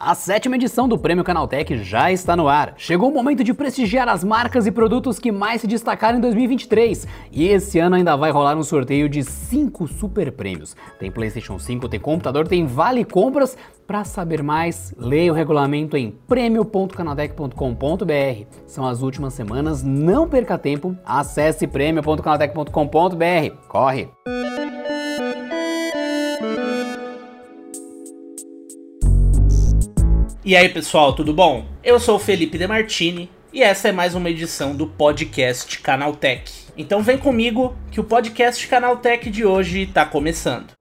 A sétima edição do Prêmio Canaltech já está no ar. Chegou o momento de prestigiar as marcas e produtos que mais se destacaram em 2023. E esse ano ainda vai rolar um sorteio de 5 super prêmios. Tem PlayStation 5, tem computador, tem vale compras. Para saber mais, leia o regulamento em prêmio.canaltech.com.br. São as últimas semanas, não perca tempo. Acesse prêmio.canaltech.com.br. Corre! E aí, pessoal, tudo bom? Eu sou o Felipe Demartini e essa é mais uma edição do podcast Canaltech. Então vem comigo que o podcast Canaltech de hoje está começando.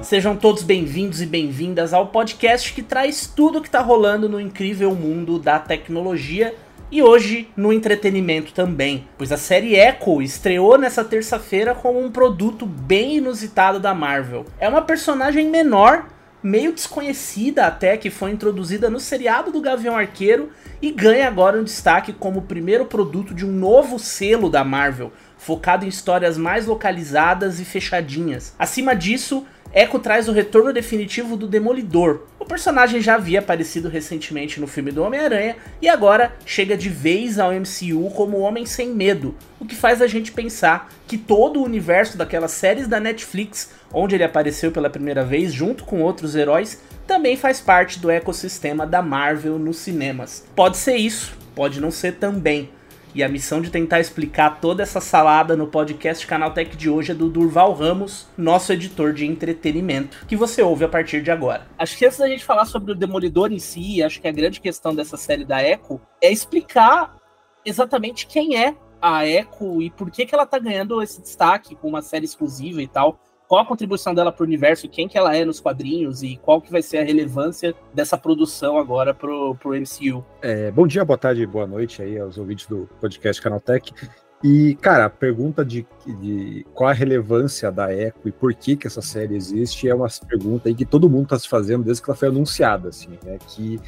Sejam todos bem-vindos e bem-vindas ao podcast que traz tudo o que está rolando no incrível mundo da tecnologia e hoje no entretenimento também, pois a série Echo estreou nessa terça-feira como um produto bem inusitado da Marvel. É uma personagem menor meio desconhecida até, que foi introduzida no seriado do Gavião Arqueiro e ganha agora um destaque como primeiro produto de um novo selo da Marvel, focado em histórias mais localizadas e fechadinhas. Acima disso, Echo traz o retorno definitivo do Demolidor. O personagem já havia aparecido recentemente no filme do Homem-Aranha e agora chega de vez ao MCU como Homem Sem Medo, o que faz a gente pensar que todo o universo daquelas séries da Netflix, onde ele apareceu pela primeira vez junto com outros heróis, também faz parte do ecossistema da Marvel nos cinemas. Pode ser isso, pode não ser também. E a missão de tentar explicar toda essa salada no podcast Canaltech de hoje é do Durval Ramos, nosso editor de entretenimento, que você ouve a partir de agora. Acho que antes da gente falar sobre o Demolidor em si, acho que a grande questão dessa série da Echo é explicar exatamente quem é a Echo e por que, que ela tá ganhando esse destaque com uma série exclusiva e tal qual a contribuição dela para o universo, quem que ela é nos quadrinhos e qual que vai ser a relevância dessa produção agora pro, pro MCU. É, bom dia, boa tarde, boa noite aí aos ouvintes do podcast Canaltech. E, cara, a pergunta de, de, qual a relevância da Echo e por que que essa série existe é uma pergunta aí que todo mundo está se fazendo desde que ela foi anunciada, assim, né? Que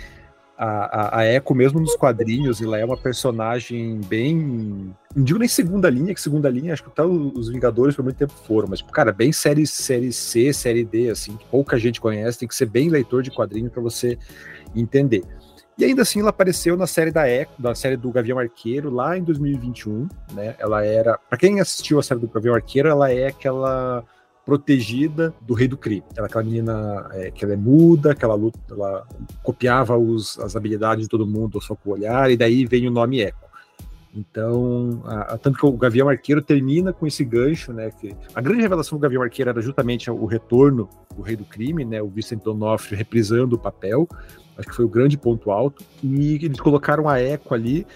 a, a, a Echo, mesmo nos quadrinhos, ela é uma personagem bem. Não digo nem segunda linha, que segunda linha acho que até os Vingadores por muito tempo foram, mas, cara, bem série, série C, série D, assim, que pouca gente conhece, tem que ser bem leitor de quadrinho para você entender. E ainda assim, ela apareceu na série da Echo, da série do Gavião Arqueiro, lá em 2021, né? Ela era. para quem assistiu a série do Gavião Arqueiro, ela é aquela protegida do rei do crime. Ela é aquela menina é, que ela é muda, que ela, luta, ela copiava os, as habilidades de todo mundo só com o olhar, e daí vem o nome Echo. Então, a, a, tanto que o Gavião Arqueiro termina com esse gancho, né? Que a grande revelação do Gavião Arqueiro era justamente o retorno do Rei do Crime, né? O Vincent D'Onofrio reprisando o papel. Acho que foi o grande ponto alto. E eles colocaram a Echo ali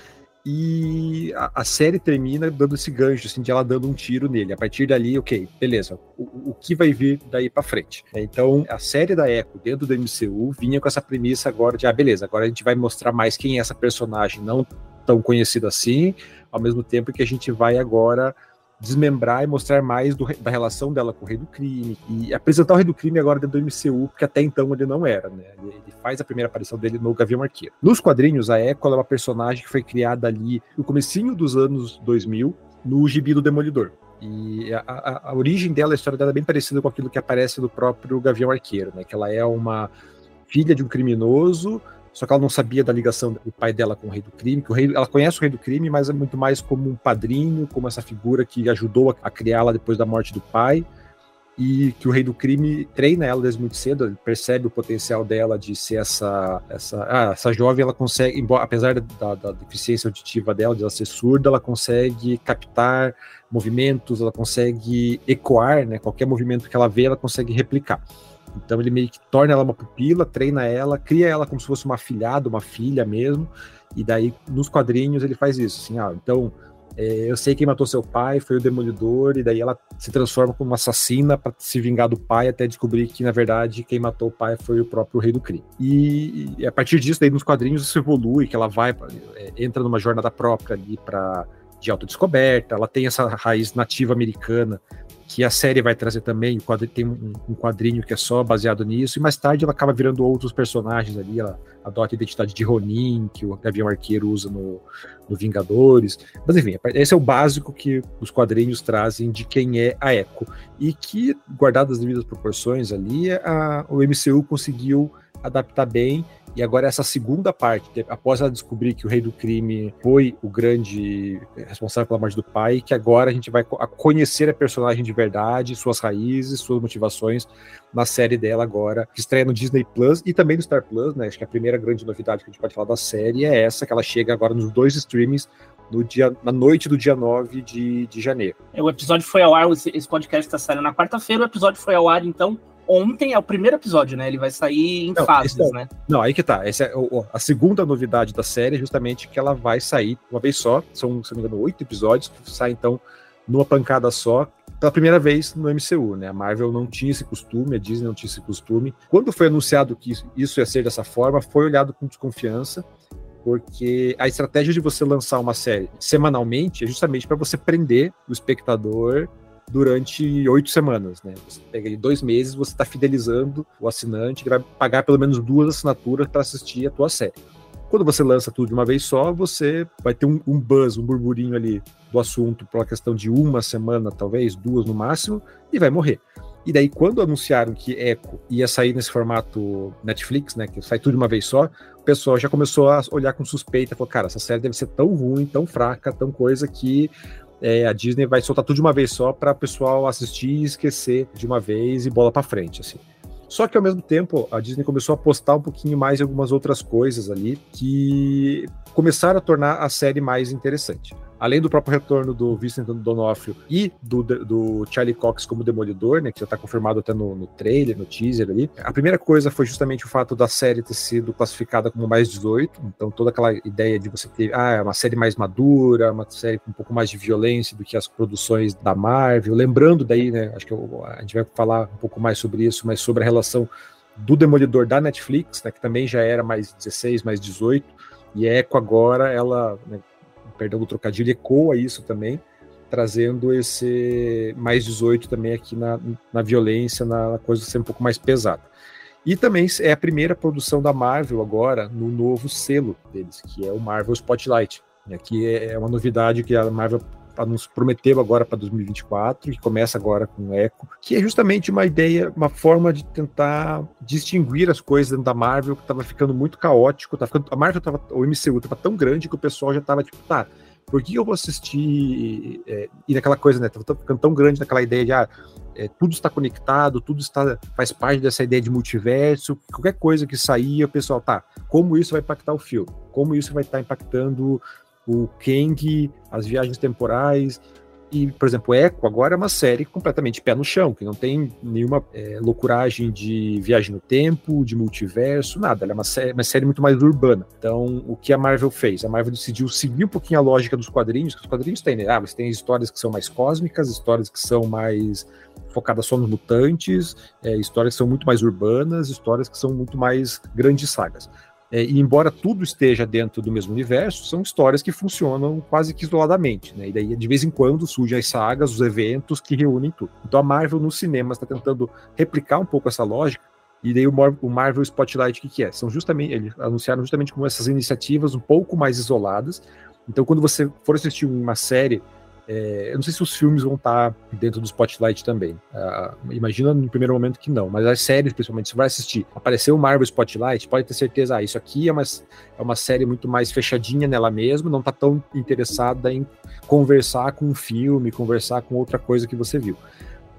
e a, a, série termina dando esse gancho, assim, de ela dando um tiro nele. A partir dali, ok, beleza, o, o que vai vir daí para frente? Então, a série da Echo dentro do MCU vinha com essa premissa agora de, ah, beleza, agora a gente vai mostrar mais quem é essa personagem não tão conhecida assim, ao mesmo tempo que a gente vai agora desmembrar e mostrar mais do, da relação dela com o Rei do Crime e apresentar o Rei do Crime agora dentro do MCU, porque até então ele não era, né? Ele, ele faz a primeira aparição dele no Gavião Arqueiro. Nos quadrinhos, a Echo é uma personagem que foi criada ali no comecinho dos anos 2000, no gibi do Demolidor. E a, a, a, origem dela, a história dela é bem parecida com aquilo que aparece no próprio Gavião Arqueiro, né? Que ela é uma filha de um criminoso só que ela não sabia da ligação do pai dela com o rei do crime, que o rei, ela conhece o rei do crime, mas é muito mais como um padrinho, como essa figura que ajudou a, criá-la depois da morte do pai, e que o rei do crime treina ela desde muito cedo, ele percebe o potencial dela de ser essa essa, ah, essa jovem, ela consegue, embora, apesar da, da deficiência auditiva dela, de ela ser surda, ela consegue captar movimentos, ela consegue ecoar, né, qualquer movimento que ela vê, ela consegue replicar. Então ele meio que torna ela uma pupila, treina ela, cria ela como se fosse uma filhada, uma filha mesmo. E daí nos quadrinhos ele faz isso, assim, ah, então é, eu sei quem matou seu pai, foi o Demolidor, e daí ela se transforma como uma assassina para se vingar do pai até descobrir que na verdade quem matou o pai foi o próprio rei do crime. E, e a partir disso, daí nos quadrinhos isso evolui, que ela vai, é, entra numa jornada própria ali para de autodescoberta, ela tem essa raiz nativa americana que a série vai trazer também, tem um quadrinho que é só baseado nisso, e mais tarde ela acaba virando outros personagens ali, ela adota a identidade de Ronin, que o Gavião Arqueiro usa no, no Vingadores. Mas enfim, esse é o básico que os quadrinhos trazem de quem é a Echo. E que, guardadas as devidas proporções ali, a, o MCU conseguiu adaptar bem e agora essa segunda parte, após ela descobrir que o rei do crime foi o grande responsável pela morte do pai, que agora a gente vai conhecer a personagem de verdade, suas raízes, suas motivações na série dela agora, que estreia no Disney Plus e também no Star Plus, né? Acho que a primeira grande novidade que a gente pode falar da série é essa, que ela chega agora nos dois streamings no dia, na noite do dia 9 de, de janeiro. O episódio foi ao ar, esse podcast está saindo na quarta-feira, o episódio foi ao ar, então, ontem é o primeiro episódio, né? Ele vai sair em não, fases, é, né? Não, aí que tá. Essa é a segunda novidade da série, é justamente que ela vai sair uma vez só. São, se não me engano, oito episódios que saem, então, numa pancada só, pela primeira vez no MCU, né? A Marvel não tinha esse costume, a Disney não tinha esse costume. Quando foi anunciado que isso ia ser dessa forma, foi olhado com desconfiança, porque a estratégia de você lançar uma série semanalmente é justamente para você prender o espectador durante oito semanas, né? Você pega aí dois meses, você está fidelizando o assinante que vai pagar pelo menos duas assinaturas para assistir a tua série. Quando você lança tudo de uma vez só, você vai ter um, um buzz, um burburinho ali do assunto por uma questão de uma semana, talvez, duas no máximo, e vai morrer. E daí, quando anunciaram que Echo ia sair nesse formato Netflix, né, que sai tudo de uma vez só, o pessoal já começou a olhar com suspeita, falou, cara, essa série deve ser tão ruim, tão fraca, tão coisa que é, a Disney vai soltar tudo de uma vez só para o pessoal assistir e esquecer de uma vez e bola para frente, assim. Só que ao mesmo tempo a Disney começou a apostar um pouquinho mais em algumas outras coisas ali que começaram a tornar a série mais interessante além do próprio retorno do Vincent Donofrio e do, do Charlie Cox como Demolidor, né, que já está confirmado até no, no, trailer, no teaser ali. A primeira coisa foi justamente o fato da série ter sido classificada como mais 18, então toda aquela ideia de você ter, ah, é uma série mais madura, uma série com um pouco mais de violência do que as produções da Marvel. Lembrando daí, né, acho que eu, a gente vai falar um pouco mais sobre isso, mas sobre a relação do Demolidor da Netflix, né, que também já era mais 16, mais 18, e a Echo agora, ela né, perdão do trocadilho, ecoa isso também, trazendo esse mais 18 também aqui na, na violência, na coisa ser um pouco mais pesada. E também é a primeira produção da Marvel agora no novo selo deles, que é o Marvel Spotlight. Né, que é uma novidade que a Marvel nos prometeu agora para 2024, que começa agora com o Echo, que é justamente uma ideia, uma forma de tentar distinguir as coisas dentro da Marvel, que estava ficando muito caótico, tá ficando, a Marvel tava, o MCU estava tão grande que o pessoal já estava tipo, tá, por que eu vou assistir é, e naquela coisa, né, tava ficando tão grande naquela ideia de, ah, é, tudo está conectado, tudo está faz parte dessa ideia de multiverso, qualquer coisa que sair, o pessoal, tá, como isso vai impactar o filme? Como isso vai estar tá impactando o Kang, as viagens temporais. E, por exemplo, Echo agora é uma série completamente pé no chão, que não tem nenhuma é, loucuragem de viagem no tempo, de multiverso, nada. Ela é uma série, uma série muito mais urbana. Então, o que a Marvel fez? A Marvel decidiu seguir um pouquinho a lógica dos quadrinhos, que os quadrinhos têm, né? Ah, você tem histórias que são mais cósmicas, histórias que são mais focadas só nos mutantes, é, histórias que são muito mais urbanas, histórias que são muito mais grandes sagas. É, e embora tudo esteja dentro do mesmo universo, são histórias que funcionam quase que isoladamente, né? E daí, de vez em quando, surgem as sagas, os eventos que reúnem tudo. Então a Marvel nos cinemas está tentando replicar um pouco essa lógica. E daí o Marvel Spotlight, o que, que é? São justamente, eles anunciaram justamente como essas iniciativas um pouco mais isoladas. Então, quando você for assistir uma série é, eu não sei se os filmes vão estar dentro do Spotlight também. Uh, imagina no primeiro momento que não, mas as séries, principalmente, você vai assistir, apareceu o Marvel Spotlight, pode ter certeza, ah, isso aqui é uma, é uma série muito mais fechadinha nela mesma, não está tão interessada em conversar com um filme, conversar com outra coisa que você viu.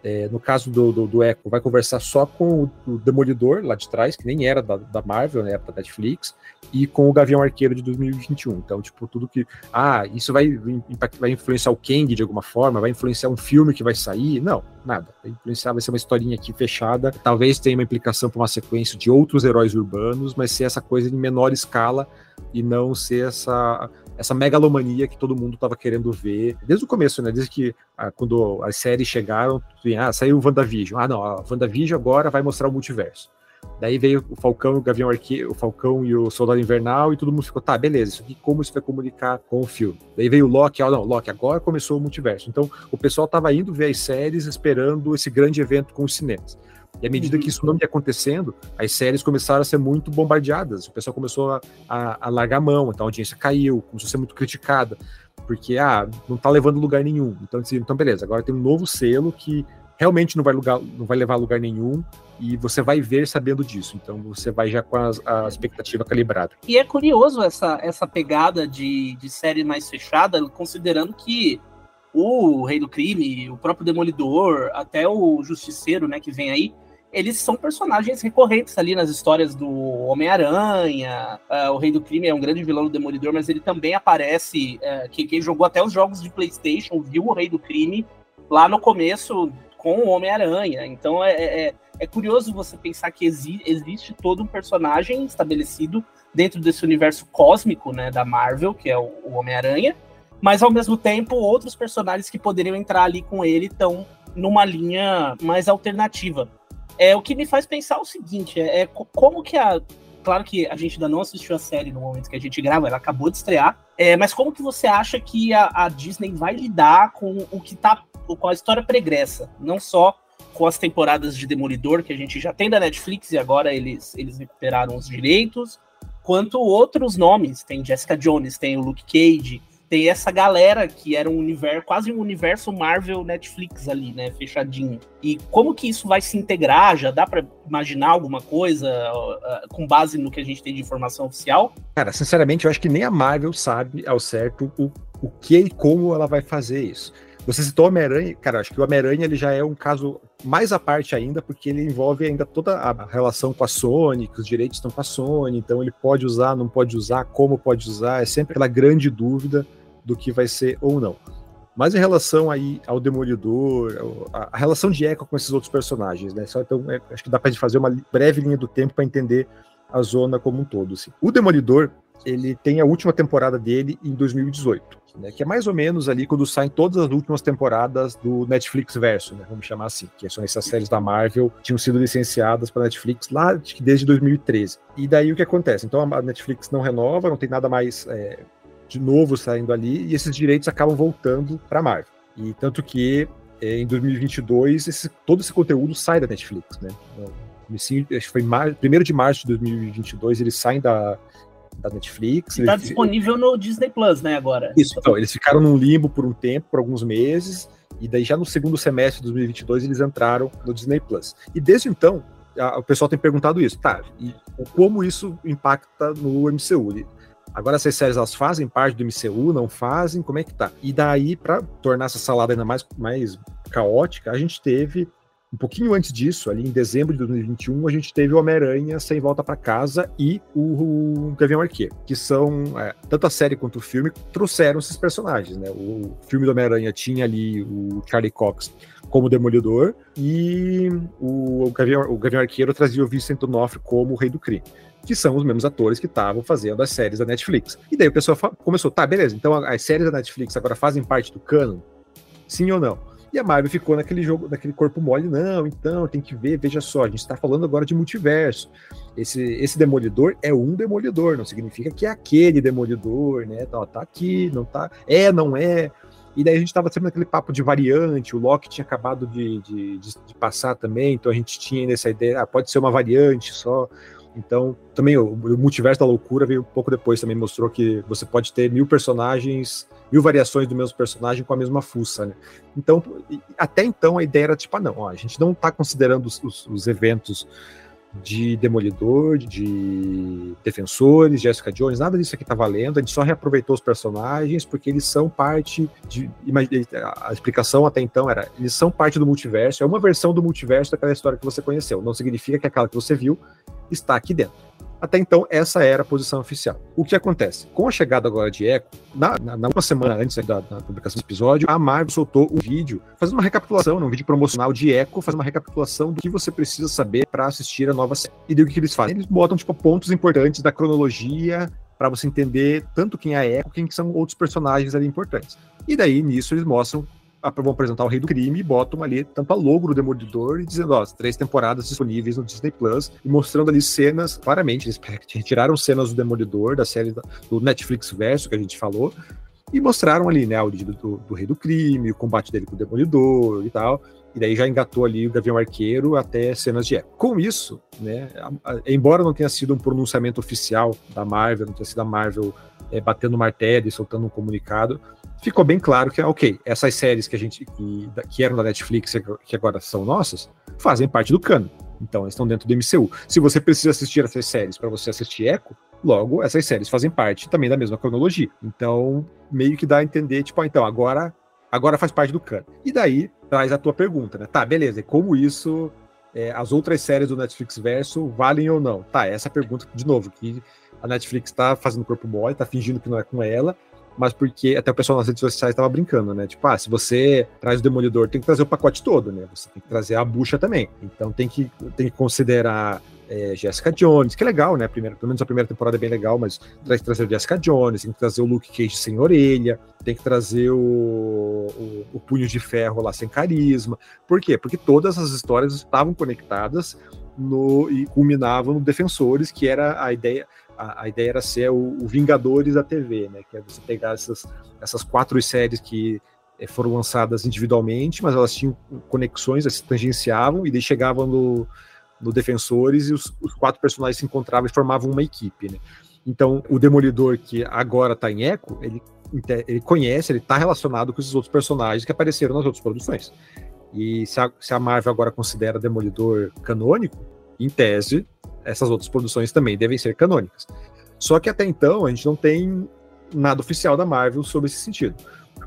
É, no caso do, do, do, Echo, vai conversar só com o, o, Demolidor lá de trás, que nem era da, da Marvel, né, era da Netflix, e com o Gavião Arqueiro de 2021. Então, tipo, tudo que. Ah, isso vai, vai influenciar o Kang de alguma forma, vai influenciar um filme que vai sair? Não, nada. Vai influenciar, vai ser uma historinha aqui fechada. Talvez tenha uma implicação para uma sequência de outros heróis urbanos, mas ser essa coisa em menor escala e não ser essa essa megalomania que todo mundo estava querendo ver desde o começo, né? Desde que ah, quando as séries chegaram, ah, saiu o WandaVision. Ah, não, a WandaVision agora vai mostrar o multiverso. Daí veio o Falcão, o Gavião Arqueiro, o Falcão e o Soldado Invernal, e todo mundo ficou, tá, beleza, isso aqui, como isso vai comunicar com o filme? Daí veio o Loki, ó, não, Loki, agora começou o multiverso. Então, o pessoal tava indo ver as séries esperando esse grande evento com os cinemas. E à medida que isso não ia acontecendo, as séries começaram a ser muito bombardeadas. O pessoal começou a, a, a largar a mão, então a audiência caiu, começou a ser muito criticada, porque ah, não tá levando lugar nenhum. Então, então beleza, agora tem um novo selo que realmente não vai, lugar, não vai levar a lugar nenhum e você vai ver sabendo disso. Então você vai já com a, a expectativa calibrada. E é curioso essa, essa pegada de, de série mais fechada, considerando que o Rei do Crime, o próprio Demolidor, até o Justiceiro, né, que vem aí, eles são personagens recorrentes ali nas histórias do Homem-Aranha. Uh, o Rei do Crime é um grande vilão do Demolidor, mas ele também aparece. Uh, que, quem jogou até os jogos de PlayStation viu o Rei do Crime lá no começo com o Homem-Aranha. Então é, é, é, é, curioso você pensar que exi existe todo um personagem estabelecido dentro desse universo cósmico né, da Marvel, que é o, o Homem-Aranha, mas ao mesmo tempo outros personagens que poderiam entrar ali com ele estão numa linha mais alternativa. É o que me faz pensar o seguinte: é, é como que a. Claro que a gente ainda não assistiu a série no momento que a gente grava, ela acabou de estrear. É, mas como que você acha que a, a Disney vai lidar com o que tá. com a história pregressa? Não só com as temporadas de Demolidor que a gente já tem da Netflix e agora eles, eles recuperaram os direitos, quanto outros nomes. Tem Jessica Jones, tem o Luke Cage, tem essa galera que era um universo, quase um universo Marvel Netflix ali, né, fechadinho. E como que isso vai se integrar? Já dá para imaginar alguma coisa uh, com base no que a gente tem de informação oficial? Cara, sinceramente, eu acho que nem a Marvel sabe ao certo o, o que e como ela vai fazer isso. Você citou Homem-Aranha, cara, acho que o Homem-Aranha ele já é um caso mais à parte ainda, porque ele envolve ainda toda a relação com a Sony, que os direitos estão com a Sony, então ele pode usar, não pode usar, como pode usar, é sempre aquela grande dúvida do que vai ser ou não. Mas em relação aí ao Demolidor, a, relação de Echo com esses outros personagens, né? Então, é, acho que dá para fazer uma breve linha do tempo para entender a zona como um todo. Assim. O Demolidor, ele tem a última temporada dele em 2018, né? Que é mais ou menos ali quando saem todas as últimas temporadas do Netflix verso, né? Vamos chamar assim, que são essas séries da Marvel que tinham sido licenciadas para Netflix lá desde 2013. E daí o que acontece? Então a Netflix não renova, não tem nada mais é, de novo saindo ali, e esses direitos acabam voltando para a Marvel. E tanto que é, em 2022 esse, todo esse conteúdo sai da Netflix, né? Então, acho que foi mar, 1 de março de 2022 eles saem da, da Netflix. Está disponível no Disney Plus, né, agora. Isso, então, eles ficaram num limbo por um tempo, por alguns meses, e daí já no segundo semestre de 2022 eles entraram no Disney Plus. E desde então, a, o pessoal tem perguntado isso, tá, e como isso impacta no MCU? Agora essas séries elas fazem parte do MCU, não fazem? Como é que tá? E daí, para tornar essa salada ainda mais, mais caótica, a gente teve um pouquinho antes disso, ali em dezembro de 2021, a gente teve o Homem-Aranha Sem Volta para Casa e o, Gavião Arqueiro, que são, é, tanto a série quanto o filme, trouxeram esses personagens, né? O filme do Homem-Aranha tinha ali o Charlie Cox como Demolidor e o, o, Gavião, o Gavião Arqueiro trazia o Vincent D'Onofrio como o Rei do Crime que são os mesmos atores que estavam fazendo as séries da Netflix. E daí o pessoal começou, tá, beleza, então as séries da Netflix agora fazem parte do canon? Sim ou não? E a Marvel ficou naquele jogo, naquele corpo mole, não, então tem que ver, veja só, a gente está falando agora de multiverso. Esse, esse demolidor é um demolidor, não significa que é aquele demolidor, né? Tá, tá aqui, não tá. É, não é. E daí a gente estava sempre naquele papo de variante, o Loki tinha acabado de, de, de, de passar também, então a gente tinha nessa ideia, ah, pode ser uma variante só. Então, também o, o, multiverso da loucura veio um pouco depois, também mostrou que você pode ter mil personagens, mil variações do mesmo personagem com a mesma fuça, né? Então, até então a ideia era tipo, ah, não, ó, a gente não está considerando os, os, os, eventos de Demolidor, de Defensores, Jessica Jones, nada disso aqui tá valendo, a gente só reaproveitou os personagens porque eles são parte de. A explicação até então era: eles são parte do multiverso, é uma versão do multiverso daquela história que você conheceu. Não significa que aquela que você viu está aqui dentro. Até então, essa era a posição oficial. O que acontece? Com a chegada agora de Echo, na, na, na uma semana antes da, da, publicação do episódio, a Marvel soltou um vídeo fazendo uma recapitulação, um vídeo promocional de Echo, fazendo uma recapitulação do que você precisa saber para assistir a nova série. E daí o que, que eles fazem? Eles botam tipo, pontos importantes da cronologia para você entender tanto quem é Echo, quem são outros personagens ali importantes. E daí, nisso, eles mostram vão apresentar o Rei do Crime e botam ali a logo do Demolidor e dizendo, ó, três temporadas disponíveis no Disney Plus e mostrando ali cenas, claramente, eles retiraram cenas do Demolidor, da série do Netflix Verso que a gente falou, e mostraram ali, né, o do, do, do Rei do Crime, o combate dele com o Demolidor e tal. E daí já engatou ali o Gavião Arqueiro até cenas de época. Com isso, né, a, a, embora não tenha sido um pronunciamento oficial da Marvel, não tenha sido a Marvel é, batendo martelo e soltando um comunicado, ficou bem claro que, ok, essas séries que a gente que, que eram da Netflix que agora são nossas, fazem parte do cano. Então, eles estão dentro do MCU. Se você precisa assistir essas séries para você assistir Echo, logo essas séries fazem parte também da mesma cronologia. Então, meio que dá a entender, tipo, ah, então, agora agora faz parte do cano. E daí traz a tua pergunta, né? Tá, beleza, e como isso é, as outras séries do Netflix Verso valem ou não? Tá, essa pergunta, de novo, que a Netflix tá fazendo corpo mole, tá fingindo que não é com ela, mas porque até o pessoal nas redes sociais estava brincando, né? Tipo, ah, se você traz o Demolidor, tem que trazer o pacote todo, né? Você tem que trazer a bucha também. Então tem que, tem que considerar é, Jessica Jones, que é legal, né? Primeiro, pelo menos a primeira temporada é bem legal, mas tem que trazer Jessica Jones, tem que trazer o Luke Cage sem orelha, tem que trazer o, o, o Punho de Ferro lá sem carisma. Por quê? Porque todas as histórias estavam conectadas no, e culminavam no Defensores, que era a ideia a, ideia era ser o, o, Vingadores da TV, né? Que é você pegar essas, essas quatro séries que é, foram lançadas individualmente, mas elas tinham conexões, elas se tangenciavam, e daí chegavam no, no Defensores e os, os quatro personagens se encontravam e formavam uma equipe, né? Então, o Demolidor, que agora tá em Echo, ele, ele conhece, ele tá relacionado com esses outros personagens que apareceram nas outras produções. E se a, se a Marvel agora considera Demolidor canônico, em tese, essas outras produções também devem ser canônicas. Só que até então a gente não tem nada oficial da Marvel sobre esse sentido.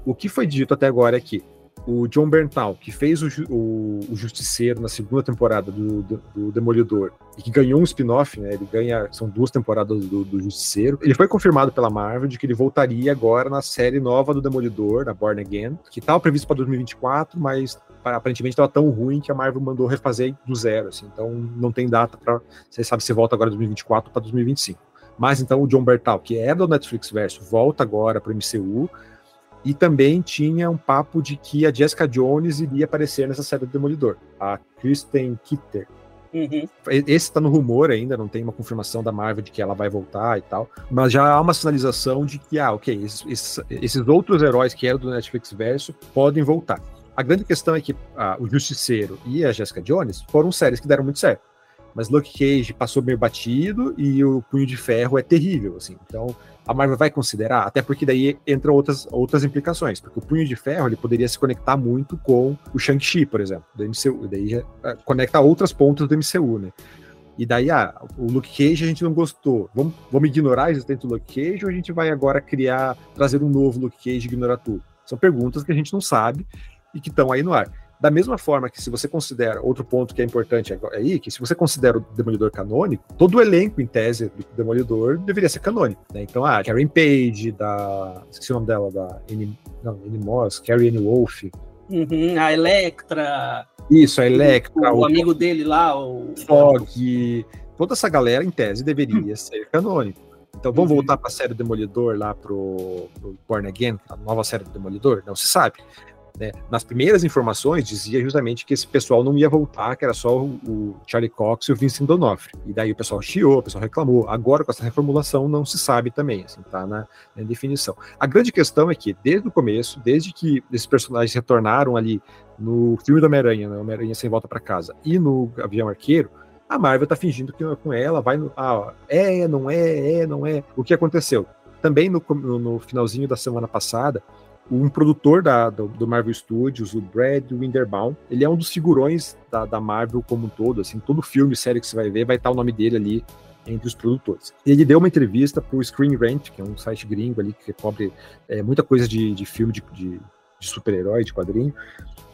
O que foi dito até agora é que o John Berntal, que fez o, o, o Justiceiro na segunda temporada do, do, do, Demolidor e que ganhou um spin-off, né? Ele ganha, são duas temporadas do, do Justiceiro. Ele foi confirmado pela Marvel de que ele voltaria agora na série nova do Demolidor, da Born Again, que estava previsto para 2024, mas aparentemente estava tão ruim que a Marvel mandou refazer do zero, assim, então não tem data para, você sabe se volta agora 2024 para 2025. Mas então o John Bertal, que é do Netflix Verso, volta agora para o MCU, e também tinha um papo de que a Jessica Jones iria aparecer nessa série do Demolidor, a Kristen Kitter. Uhum. Esse está no rumor ainda, não tem uma confirmação da Marvel de que ela vai voltar e tal, mas já há uma sinalização de que, ah, ok, esses, esses, esses outros heróis que eram do Netflix Verso podem voltar. A grande questão é que ah, o Justiceiro e a Jessica Jones foram séries que deram muito certo. Mas Luke Cage passou meio batido e o Punho de Ferro é terrível, assim. Então, a Marvel vai considerar, até porque daí entram outras, outras implicações, porque o Punho de Ferro ele poderia se conectar muito com o Shang-Chi, por exemplo, do MCU, daí uh, conecta outras pontas do MCU, né? E daí, ah, o Luke Cage a gente não gostou. Vamos, vamos ignorar a existência do Luke Cage ou a gente vai agora criar, trazer um novo Luke Cage e ignorar tudo? São perguntas que a gente não sabe e que estão aí no ar. Da mesma forma que se você considera, outro ponto que é importante aí, que se você considera o Demolidor canônico, todo o elenco, em tese, do Demolidor deveria ser canônico, né? Então, ah, Karen Page, da... esqueci o nome dela, da Annie, não, Annie Moss, Carrie Anne Wolf. Uhum, a Electra. Isso, a Electra. O, o, amigo dele lá, o... Fog. Toda essa galera, em tese, deveria ser canônico. Então vamos uhum. voltar para a série Demolidor lá pro, pro Born Again, a nova série do Demolidor? Não se sabe. Né? Nas primeiras informações dizia justamente que esse pessoal não ia voltar, que era só o, Charlie Cox e o Vincent D'Onofrio. E daí o pessoal chiou, o pessoal reclamou. Agora com essa reformulação não se sabe também, assim, tá na, na definição. A grande questão é que desde o começo, desde que esses personagens retornaram ali no filme do Homem-Aranha, né, Homem-Aranha sem volta para casa, e no Avião Arqueiro, a Marvel tá fingindo que com ela vai no. Ah, é, não é, é, não é. O que aconteceu? Também no, no, no finalzinho da semana passada, um produtor da, do, do, Marvel Studios, o Brad Winderbaum, ele é um dos figurões da, da, Marvel como um todo, assim, todo filme, série que você vai ver, vai estar o nome dele ali entre os produtores. Ele deu uma entrevista para o Screen Rant, que é um site gringo ali que cobre é, muita coisa de, de filme de, de, de super-herói, de quadrinho,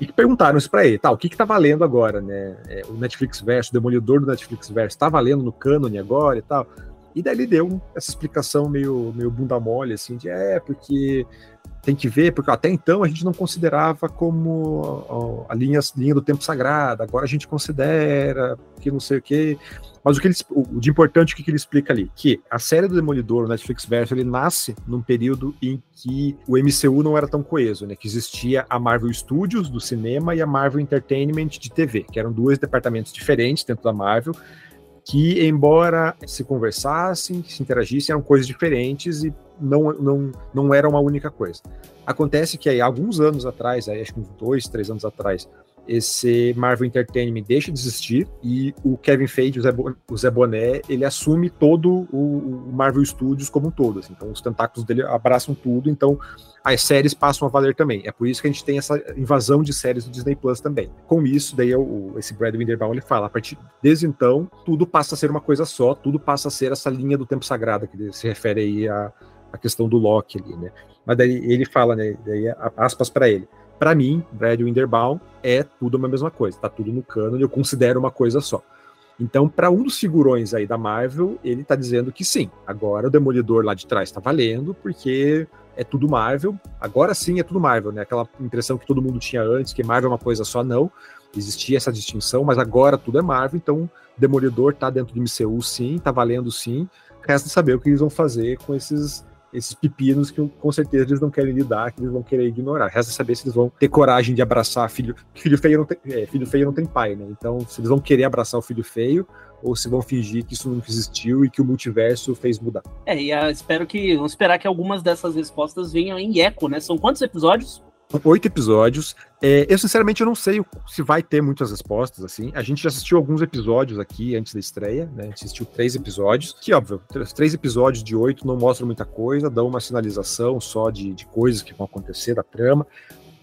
e que perguntaram isso para ele, tá, o que que tá valendo agora, né? É, o Netflix Verso, o Demolidor do Netflix Verso, tá valendo no cânone agora e tal? E daí ele deu essa explicação meio, meio bunda mole, assim, de é, porque tem que ver, porque até então a gente não considerava como a linha, linha do tempo sagrada, agora a gente considera que não sei o quê. Mas o que ele, o de importante, o que ele explica ali? Que a série do Demolidor, o Netflix Verso, ele nasce num período em que o MCU não era tão coeso, né? Que existia a Marvel Studios do cinema e a Marvel Entertainment de TV, que eram dois departamentos diferentes dentro da Marvel, que, embora se conversassem, se interagissem, eram coisas diferentes e não, não, não era uma única coisa. Acontece que aí, alguns anos atrás, aí, acho que uns dois, três anos atrás, esse Marvel Entertainment deixa de existir e o Kevin Feige, o Zé, Boné, ele assume todo o, o, Marvel Studios como um todo. Assim. Então os tentáculos dele abraçam tudo, então as séries passam a valer também. É por isso que a gente tem essa invasão de séries do Disney Plus também. Com isso, daí o, esse Brad Winderbaum ele fala, a partir desde então, tudo passa a ser uma coisa só, tudo passa a ser essa linha do tempo sagrado que se refere aí a, a questão do Loki ali, né? Mas daí ele fala, né? Daí aspas para ele para mim, Brad Winderbaum é tudo uma mesma coisa, tá tudo no cano, eu considero uma coisa só. Então, para um dos figurões aí da Marvel, ele tá dizendo que sim, agora o Demolidor lá de trás tá valendo, porque é tudo Marvel. Agora sim é tudo Marvel, né? Aquela impressão que todo mundo tinha antes, que Marvel é uma coisa só, não. Existia essa distinção, mas agora tudo é Marvel, então Demolidor tá dentro do MCU sim, tá valendo sim. Resta saber o que eles vão fazer com esses esses pepinos que com certeza eles não querem lidar, que eles vão querer ignorar. Resta saber se eles vão ter coragem de abraçar filho. Filho feio não tem, é, filho feio não tem pai, né? Então, se eles vão querer abraçar o filho feio ou se vão fingir que isso nunca existiu e que o multiverso fez mudar. É, e uh, espero que. Vamos esperar que algumas dessas respostas venham em eco, né? São quantos episódios? Oito episódios. É, eu, sinceramente, eu não sei se vai ter muitas respostas, assim. A gente já assistiu alguns episódios aqui antes da estreia, né? A gente assistiu três episódios, que, óbvio, três episódios de oito não mostram muita coisa, dão uma sinalização só de, de coisas que vão acontecer da trama,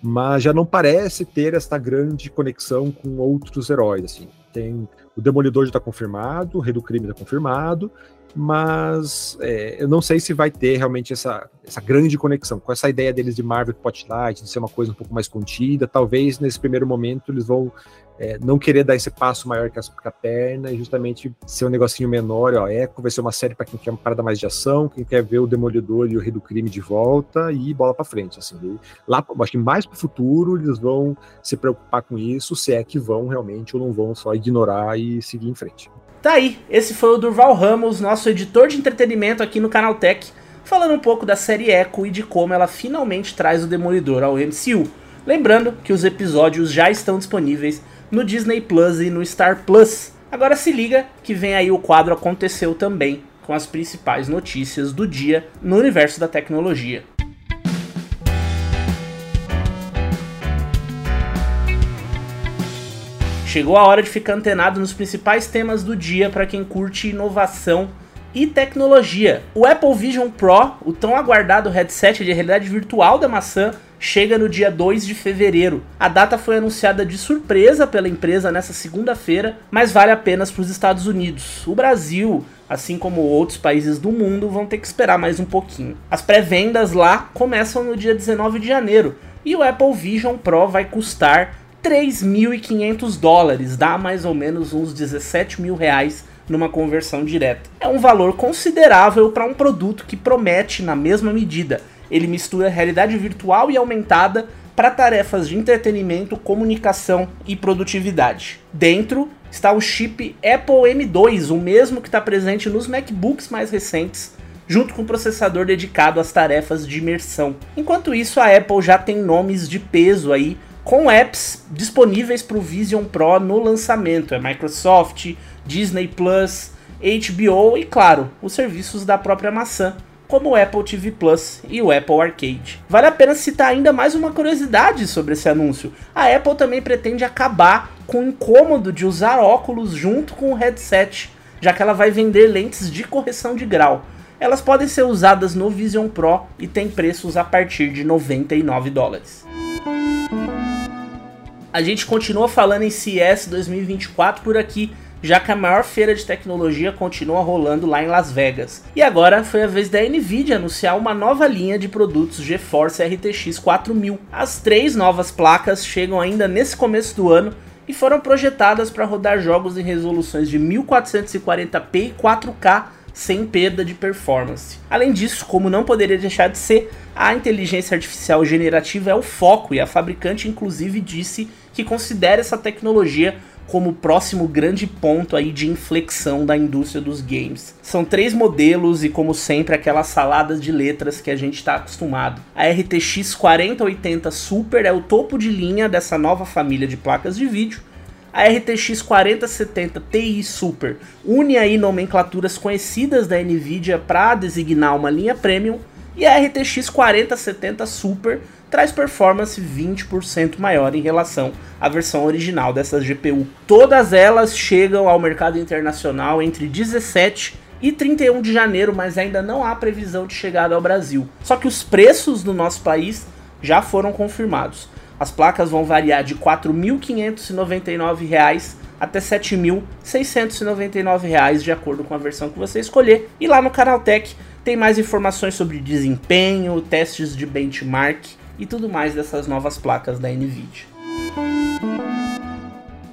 mas já não parece ter esta grande conexão com outros heróis, assim. Tem... O Demolidor já está confirmado, o Rei do Crime está confirmado, mas é, eu não sei se vai ter realmente essa, essa grande conexão. Com essa ideia deles de Marvel Spotlight, de ser uma coisa um pouco mais contida, talvez nesse primeiro momento eles vão é, não querer dar esse passo maior que a, perna e justamente ser um negocinho menor. Ó, Echo vai ser uma série para quem quer uma parada mais de ação, quem quer ver o Demolidor e o Rei do Crime de volta e bola para frente. Assim, e lá, acho que mais para o futuro eles vão se preocupar com isso, se é que vão realmente ou não vão só ignorar e seguir em frente. Tá aí, esse foi o Durval Ramos, nosso editor de entretenimento aqui no Canal Tech, falando um pouco da série Echo e de como ela finalmente traz o Demolidor ao MCU. Lembrando que os episódios já estão disponíveis no Disney Plus e no Star Plus. Agora se liga que vem aí o quadro Aconteceu também, com as principais notícias do dia no universo da tecnologia. Chegou a hora de ficar antenado nos principais temas do dia para quem curte inovação e tecnologia. O Apple Vision Pro, o tão aguardado headset de realidade virtual da maçã, chega no dia 2 de fevereiro. A data foi anunciada de surpresa pela empresa nessa segunda-feira, mas vale apenas para os Estados Unidos. O Brasil, assim como outros países do mundo, vão ter que esperar mais um pouquinho. As pré-vendas lá começam no dia 19 de janeiro e o Apple Vision Pro vai custar 3.500 dólares, dá mais ou menos uns 17 mil reais numa conversão direta. É um valor considerável para um produto que promete na mesma medida. Ele mistura realidade virtual e aumentada para tarefas de entretenimento, comunicação e produtividade. Dentro está o chip Apple M2, o mesmo que está presente nos MacBooks mais recentes, junto com o processador dedicado às tarefas de imersão. Enquanto isso, a Apple já tem nomes de peso aí com apps disponíveis para o Vision Pro no lançamento. É Microsoft, Disney Plus, HBO e, claro, os serviços da própria maçã, como o Apple TV Plus e o Apple Arcade. Vale a pena citar ainda mais uma curiosidade sobre esse anúncio. A Apple também pretende acabar com o incômodo de usar óculos junto com o headset, já que ela vai vender lentes de correção de grau. Elas podem ser usadas no Vision Pro e tem preços a partir de 99 dólares. A gente continua falando em CES 2024 por aqui, já que a maior feira de tecnologia continua rolando lá em Las Vegas. E agora foi a vez da Nvidia anunciar uma nova linha de produtos GeForce RTX 4000. As três novas placas chegam ainda nesse começo do ano e foram projetadas para rodar jogos em resoluções de 1440p e 4K sem perda de performance. Além disso, como não poderia deixar de ser, a inteligência artificial generativa é o foco e a fabricante inclusive disse que considera essa tecnologia como o próximo grande ponto aí de inflexão da indústria dos games. São três modelos e como sempre aquelas saladas de letras que a gente está acostumado. A RTX 4080 Super é o topo de linha dessa nova família de placas de vídeo. A RTX 4070 Ti Super une aí nomenclaturas conhecidas da Nvidia para designar uma linha premium e a RTX 4070 Super traz performance 20% maior em relação à versão original dessa GPU. Todas elas chegam ao mercado internacional entre 17 e 31 de janeiro, mas ainda não há previsão de chegada ao Brasil. Só que os preços no nosso país já foram confirmados. As placas vão variar de R$ 4.599 até R$ 7.699 de acordo com a versão que você escolher. E lá no Canaltech tem mais informações sobre desempenho, testes de benchmark e tudo mais dessas novas placas da Nvidia.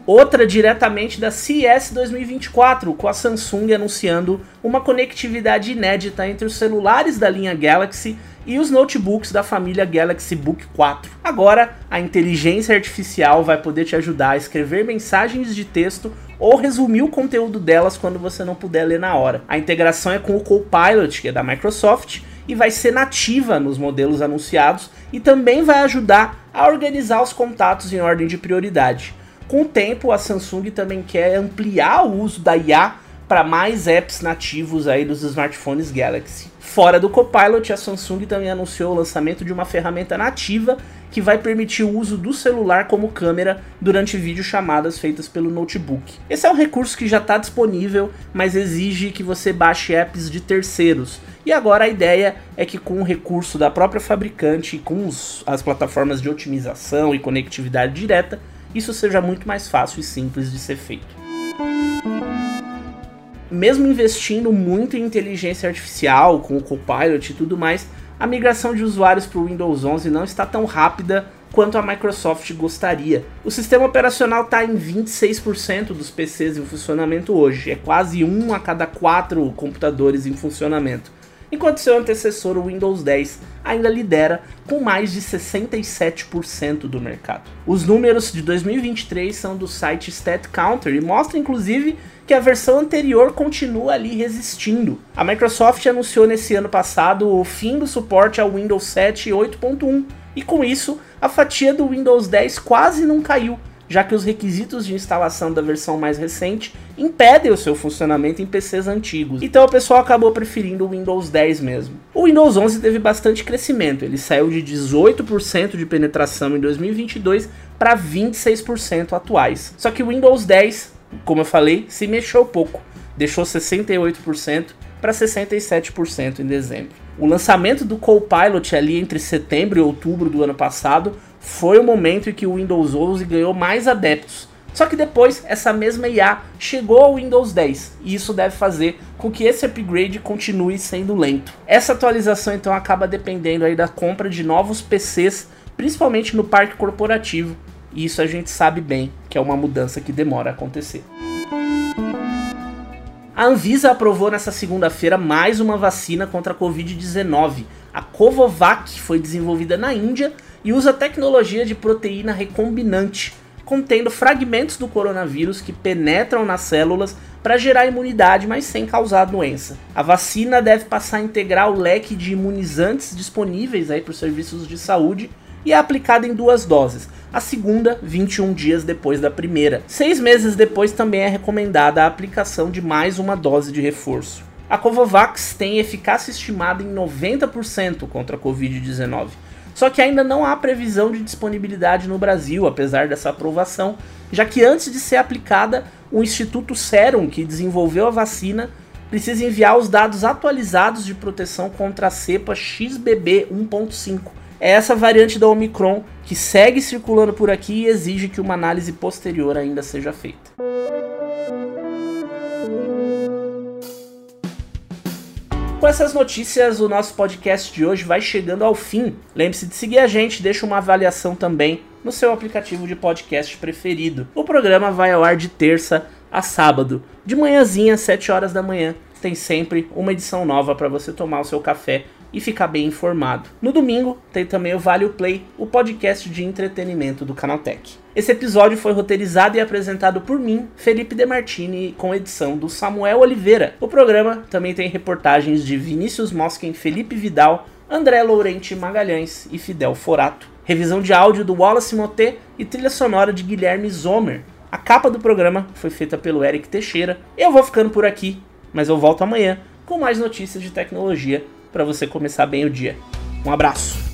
Outra diretamente da CES 2024, com a Samsung anunciando uma conectividade inédita entre os celulares da linha Galaxy e os notebooks da família Galaxy Book 4. Agora, a inteligência artificial vai poder te ajudar a escrever mensagens de texto ou resumir o conteúdo delas quando você não puder ler na hora. A integração é com o Copilot, que é da Microsoft, e vai ser nativa nos modelos anunciados e também vai ajudar a organizar os contatos em ordem de prioridade. Com o tempo, a Samsung também quer ampliar o uso da IA para mais apps nativos aí dos smartphones Galaxy. Fora do Copilot, a Samsung também anunciou o lançamento de uma ferramenta nativa que vai permitir o uso do celular como câmera durante videochamadas feitas pelo notebook. Esse é um recurso que já está disponível, mas exige que você baixe apps de terceiros. E agora a ideia é que com o recurso da própria fabricante e com os, as plataformas de otimização e conectividade direta, isso seja muito mais fácil e simples de ser feito. Mesmo investindo muito em inteligência artificial, com o Copilot e tudo mais, a migração de usuários para o Windows 11 não está tão rápida quanto a Microsoft gostaria. O sistema operacional está em 26% dos PCs em funcionamento hoje, é quase um a cada quatro computadores em funcionamento enquanto seu antecessor, o Windows 10, ainda lidera com mais de 67% do mercado. Os números de 2023 são do site StatCounter e mostram inclusive que a versão anterior continua ali resistindo. A Microsoft anunciou nesse ano passado o fim do suporte ao Windows 7 8.1 e com isso a fatia do Windows 10 quase não caiu já que os requisitos de instalação da versão mais recente impedem o seu funcionamento em PCs antigos. Então o pessoal acabou preferindo o Windows 10 mesmo. O Windows 11 teve bastante crescimento, ele saiu de 18% de penetração em 2022 para 26% atuais. Só que o Windows 10, como eu falei, se mexeu pouco, deixou 68% para 67% em dezembro. O lançamento do Copilot ali entre setembro e outubro do ano passado foi o momento em que o Windows 11 ganhou mais adeptos. Só que depois essa mesma IA chegou ao Windows 10 e isso deve fazer com que esse upgrade continue sendo lento. Essa atualização então acaba dependendo aí da compra de novos PCs, principalmente no parque corporativo, e isso a gente sabe bem que é uma mudança que demora a acontecer. A Anvisa aprovou nessa segunda-feira mais uma vacina contra a Covid-19. A Covovac foi desenvolvida na Índia e usa tecnologia de proteína recombinante, contendo fragmentos do coronavírus que penetram nas células para gerar imunidade, mas sem causar doença. A vacina deve passar a integrar o leque de imunizantes disponíveis para os serviços de saúde e é aplicada em duas doses. A segunda, 21 dias depois da primeira. Seis meses depois também é recomendada a aplicação de mais uma dose de reforço. A Covovax tem eficácia estimada em 90% contra a Covid-19. Só que ainda não há previsão de disponibilidade no Brasil, apesar dessa aprovação, já que antes de ser aplicada, o Instituto Serum, que desenvolveu a vacina, precisa enviar os dados atualizados de proteção contra a cepa XBB 1.5. É essa variante da Omicron que segue circulando por aqui e exige que uma análise posterior ainda seja feita. Com essas notícias, o nosso podcast de hoje vai chegando ao fim. Lembre-se de seguir a gente, deixa uma avaliação também no seu aplicativo de podcast preferido. O programa vai ao ar de terça a sábado, de manhãzinha, 7 horas da manhã, tem sempre uma edição nova para você tomar o seu café e ficar bem informado. No domingo tem também o Vale o Play, o podcast de entretenimento do Canaltech. Esse episódio foi roteirizado e apresentado por mim, Felipe Demartini, com edição do Samuel Oliveira. O programa também tem reportagens de Vinícius Mosquen, Felipe Vidal, André Laurenti Magalhães e Fidel Forato. Revisão de áudio do Wallace Moté e trilha sonora de Guilherme Zomer. A capa do programa foi feita pelo Eric Teixeira. Eu vou ficando por aqui, mas eu volto amanhã com mais notícias de tecnologia para você começar bem o dia. Um abraço!